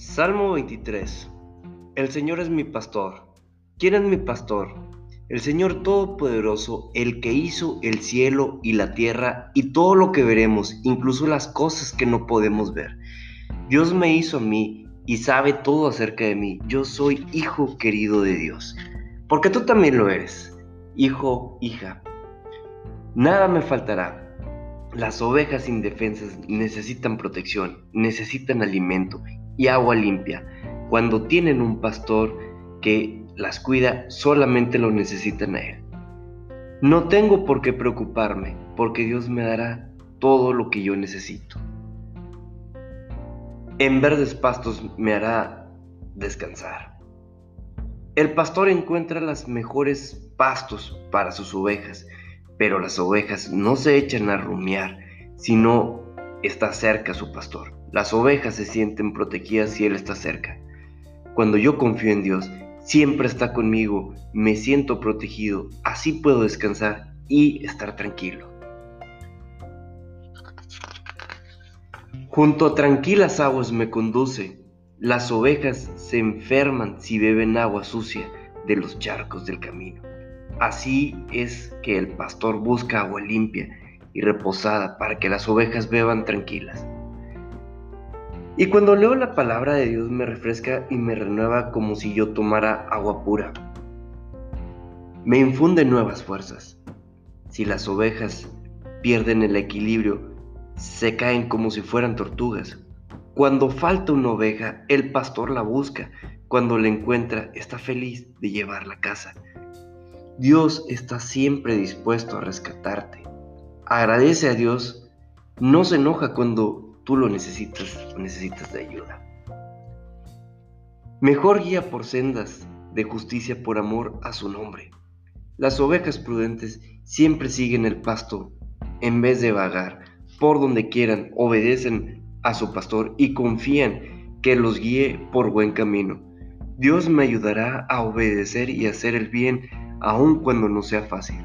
Salmo 23. El Señor es mi pastor. ¿Quién es mi pastor? El Señor Todopoderoso, el que hizo el cielo y la tierra y todo lo que veremos, incluso las cosas que no podemos ver. Dios me hizo a mí y sabe todo acerca de mí. Yo soy hijo querido de Dios. Porque tú también lo eres, hijo, hija. Nada me faltará. Las ovejas indefensas necesitan protección, necesitan alimento y agua limpia. Cuando tienen un pastor que las cuida, solamente lo necesitan a Él. No tengo por qué preocuparme, porque Dios me dará todo lo que yo necesito. En verdes pastos me hará descansar. El pastor encuentra las mejores pastos para sus ovejas, pero las ovejas no se echan a rumiar, sino está cerca su pastor. Las ovejas se sienten protegidas si Él está cerca. Cuando yo confío en Dios, siempre está conmigo, me siento protegido, así puedo descansar y estar tranquilo. Junto a tranquilas aguas me conduce. Las ovejas se enferman si beben agua sucia de los charcos del camino. Así es que el pastor busca agua limpia y reposada para que las ovejas beban tranquilas. Y cuando leo la palabra de Dios me refresca y me renueva como si yo tomara agua pura. Me infunde nuevas fuerzas. Si las ovejas pierden el equilibrio, se caen como si fueran tortugas. Cuando falta una oveja, el pastor la busca. Cuando la encuentra, está feliz de llevarla a casa. Dios está siempre dispuesto a rescatarte. Agradece a Dios. No se enoja cuando tú lo necesitas necesitas de ayuda. Mejor guía por sendas de justicia por amor a su nombre. Las ovejas prudentes siempre siguen el pasto en vez de vagar por donde quieran, obedecen a su pastor y confían que los guíe por buen camino. Dios me ayudará a obedecer y hacer el bien aun cuando no sea fácil.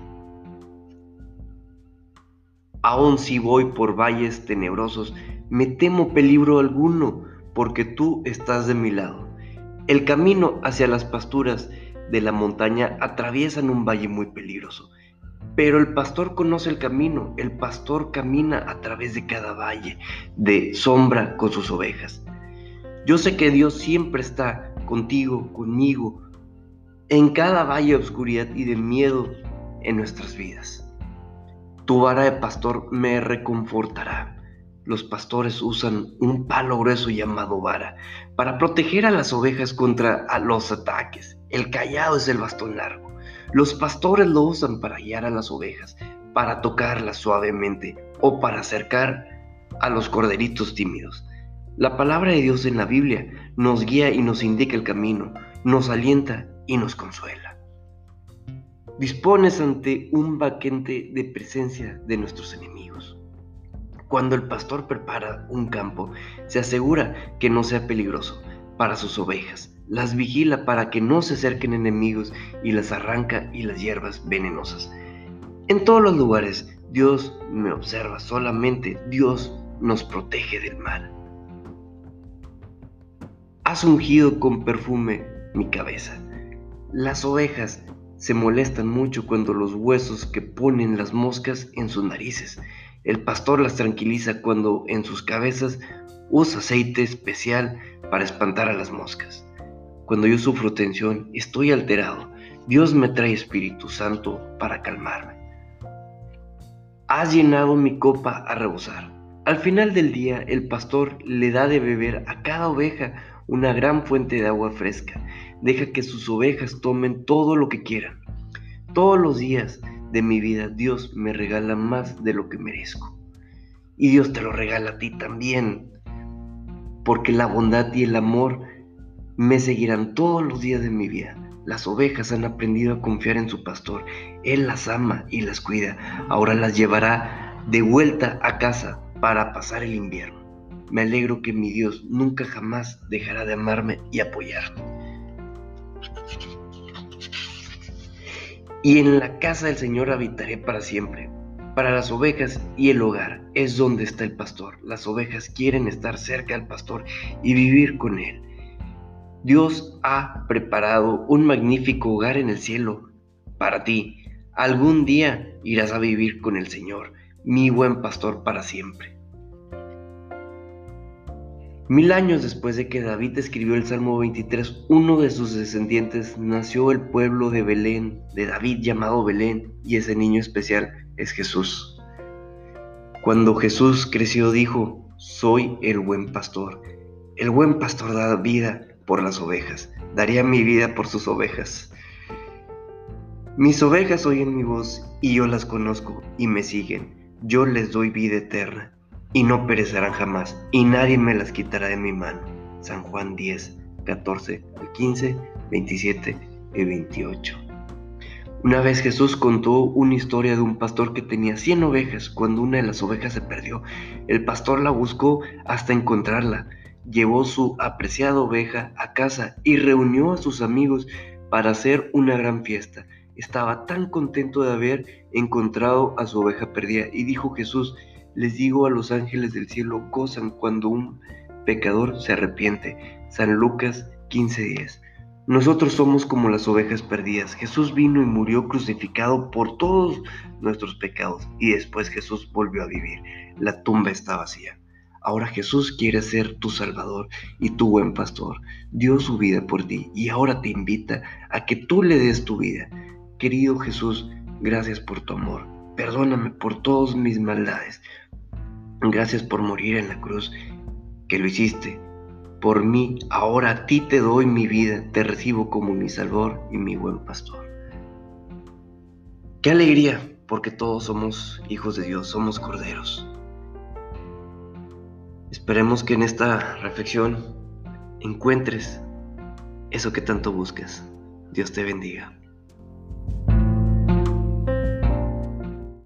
Aun si voy por valles tenebrosos, me temo peligro alguno, porque tú estás de mi lado. El camino hacia las pasturas de la montaña atraviesan un valle muy peligroso, pero el pastor conoce el camino, el pastor camina a través de cada valle de sombra con sus ovejas. Yo sé que Dios siempre está contigo, conmigo, en cada valle de oscuridad y de miedo en nuestras vidas. Tu vara de pastor me reconfortará los pastores usan un palo grueso llamado vara para proteger a las ovejas contra los ataques. El callado es el bastón largo. Los pastores lo usan para guiar a las ovejas, para tocarlas suavemente o para acercar a los corderitos tímidos. La palabra de Dios en la Biblia nos guía y nos indica el camino, nos alienta y nos consuela. Dispones ante un vaquente de presencia de nuestros enemigos. Cuando el pastor prepara un campo, se asegura que no sea peligroso para sus ovejas, las vigila para que no se acerquen enemigos y las arranca y las hierbas venenosas. En todos los lugares Dios me observa, solamente Dios nos protege del mal. Has ungido con perfume mi cabeza. Las ovejas se molestan mucho cuando los huesos que ponen las moscas en sus narices el pastor las tranquiliza cuando en sus cabezas usa aceite especial para espantar a las moscas. Cuando yo sufro tensión, estoy alterado. Dios me trae Espíritu Santo para calmarme. Has llenado mi copa a rebosar. Al final del día, el pastor le da de beber a cada oveja una gran fuente de agua fresca. Deja que sus ovejas tomen todo lo que quieran. Todos los días de mi vida, Dios me regala más de lo que merezco. Y Dios te lo regala a ti también. Porque la bondad y el amor me seguirán todos los días de mi vida. Las ovejas han aprendido a confiar en su pastor. Él las ama y las cuida. Ahora las llevará de vuelta a casa para pasar el invierno. Me alegro que mi Dios nunca jamás dejará de amarme y apoyarme. Y en la casa del Señor habitaré para siempre. Para las ovejas y el hogar es donde está el pastor. Las ovejas quieren estar cerca del pastor y vivir con él. Dios ha preparado un magnífico hogar en el cielo para ti. Algún día irás a vivir con el Señor, mi buen pastor para siempre. Mil años después de que David escribió el Salmo 23, uno de sus descendientes nació el pueblo de Belén, de David llamado Belén, y ese niño especial es Jesús. Cuando Jesús creció dijo, soy el buen pastor. El buen pastor da vida por las ovejas, daría mi vida por sus ovejas. Mis ovejas oyen mi voz y yo las conozco y me siguen. Yo les doy vida eterna y no perecerán jamás, y nadie me las quitará de mi mano. San Juan 10, 14 al 15, 27 y 28. Una vez Jesús contó una historia de un pastor que tenía 100 ovejas. Cuando una de las ovejas se perdió, el pastor la buscó hasta encontrarla. Llevó su apreciada oveja a casa y reunió a sus amigos para hacer una gran fiesta. Estaba tan contento de haber encontrado a su oveja perdida y dijo Jesús, les digo a los ángeles del cielo, gozan cuando un pecador se arrepiente. San Lucas 15:10. Nosotros somos como las ovejas perdidas. Jesús vino y murió crucificado por todos nuestros pecados y después Jesús volvió a vivir. La tumba está vacía. Ahora Jesús quiere ser tu Salvador y tu buen pastor. Dio su vida por ti y ahora te invita a que tú le des tu vida. Querido Jesús, gracias por tu amor. Perdóname por todas mis maldades. Gracias por morir en la cruz, que lo hiciste. Por mí, ahora a ti te doy mi vida, te recibo como mi Salvador y mi buen pastor. Qué alegría, porque todos somos hijos de Dios, somos corderos. Esperemos que en esta reflexión encuentres eso que tanto buscas. Dios te bendiga.